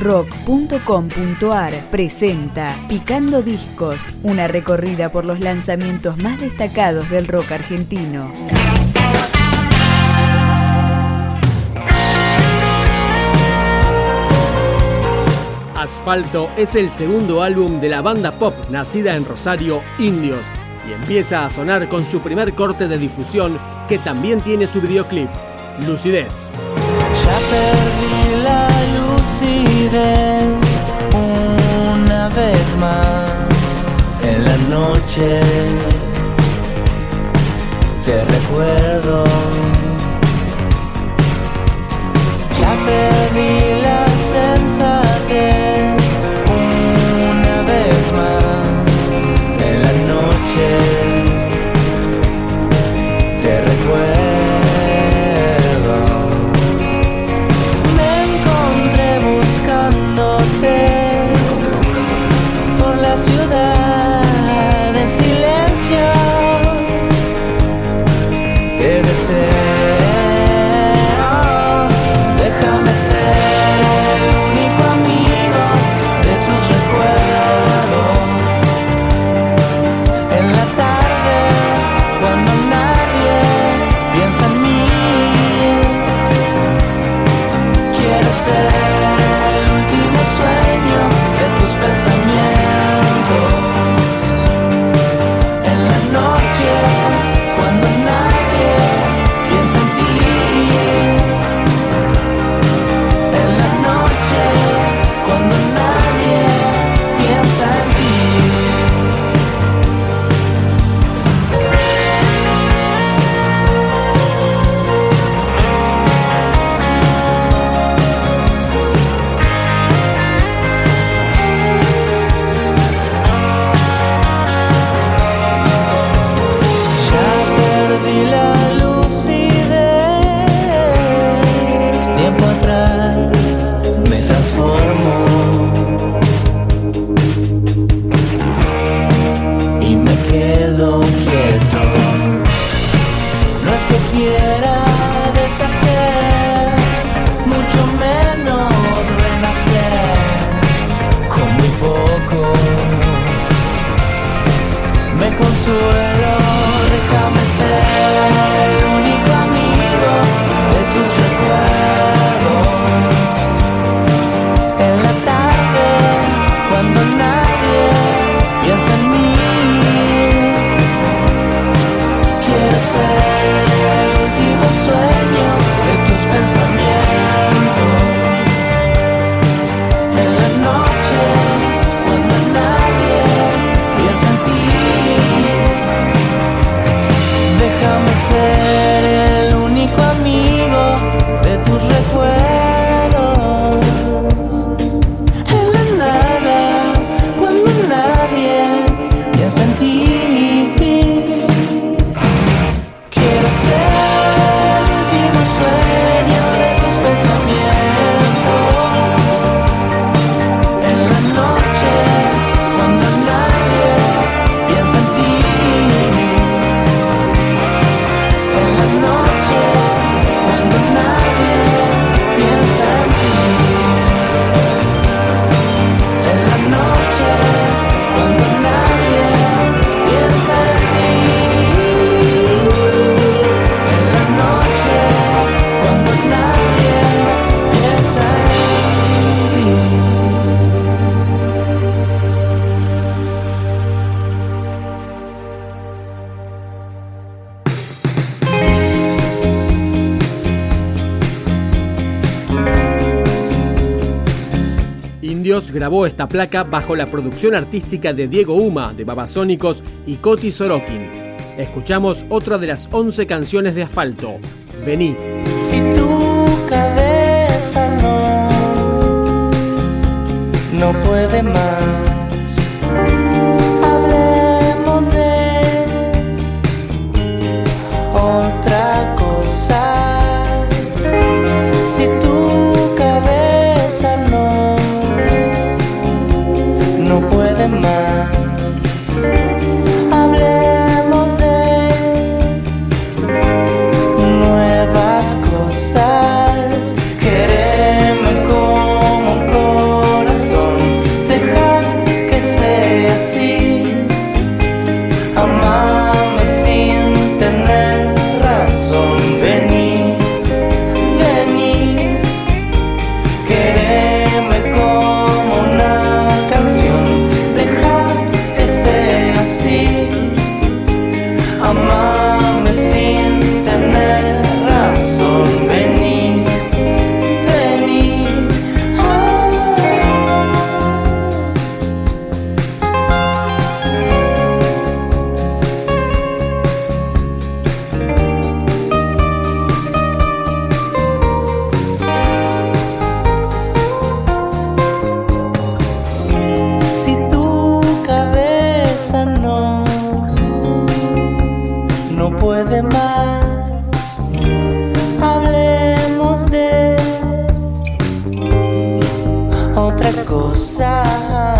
rock.com.ar presenta Picando Discos, una recorrida por los lanzamientos más destacados del rock argentino. Asfalto es el segundo álbum de la banda pop nacida en Rosario, Indios, y empieza a sonar con su primer corte de difusión que también tiene su videoclip, Lucidez. chest. Grabó esta placa bajo la producción artística de Diego Uma de Babasónicos y Coti Sorokin. Escuchamos otra de las 11 canciones de Asfalto, Vení. Si tu cabeza no... cosa.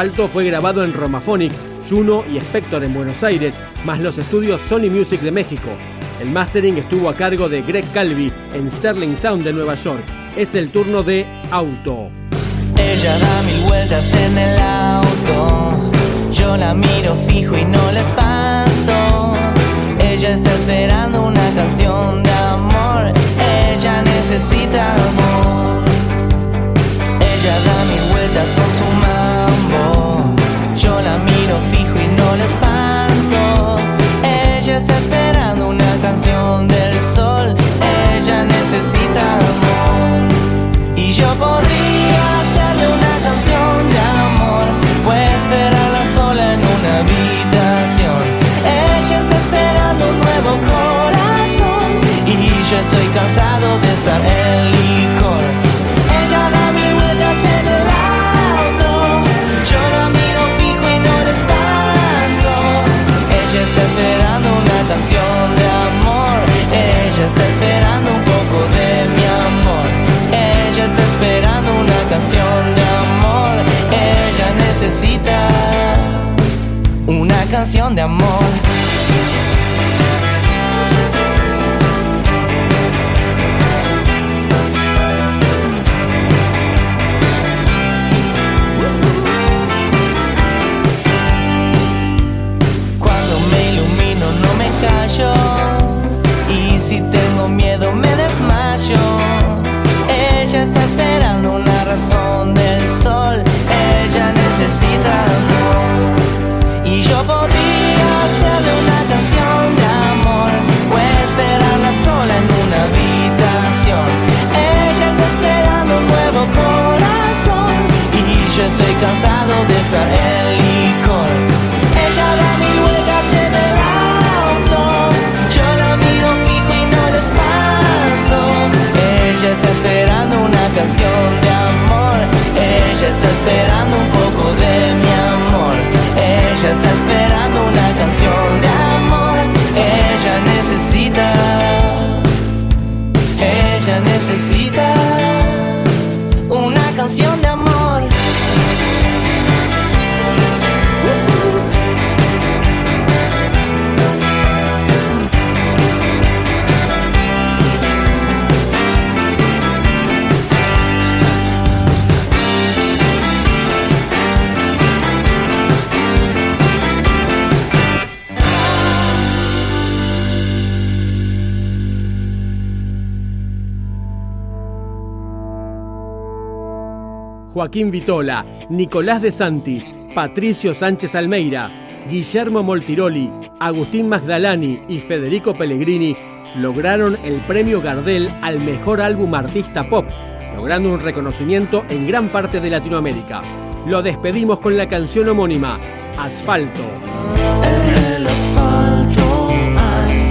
Asfalto fue grabado en Romaphonic, Juno y Spector en Buenos Aires, más los estudios Sony Music de México. El mastering estuvo a cargo de Greg Calvi en Sterling Sound de Nueva York. Es el turno de Auto. Ella da mil vueltas en el auto. Yo la miro fijo y no la espanto. Ella está esperando una canción de amor. Ella necesita amor. Ella da mil necesitamos. canción de amor. Joaquín Vitola, Nicolás de Santis, Patricio Sánchez Almeira, Guillermo Moltiroli, Agustín Magdalani y Federico Pellegrini lograron el premio Gardel al mejor álbum artista pop, logrando un reconocimiento en gran parte de Latinoamérica. Lo despedimos con la canción homónima, Asfalto. En el asfalto hay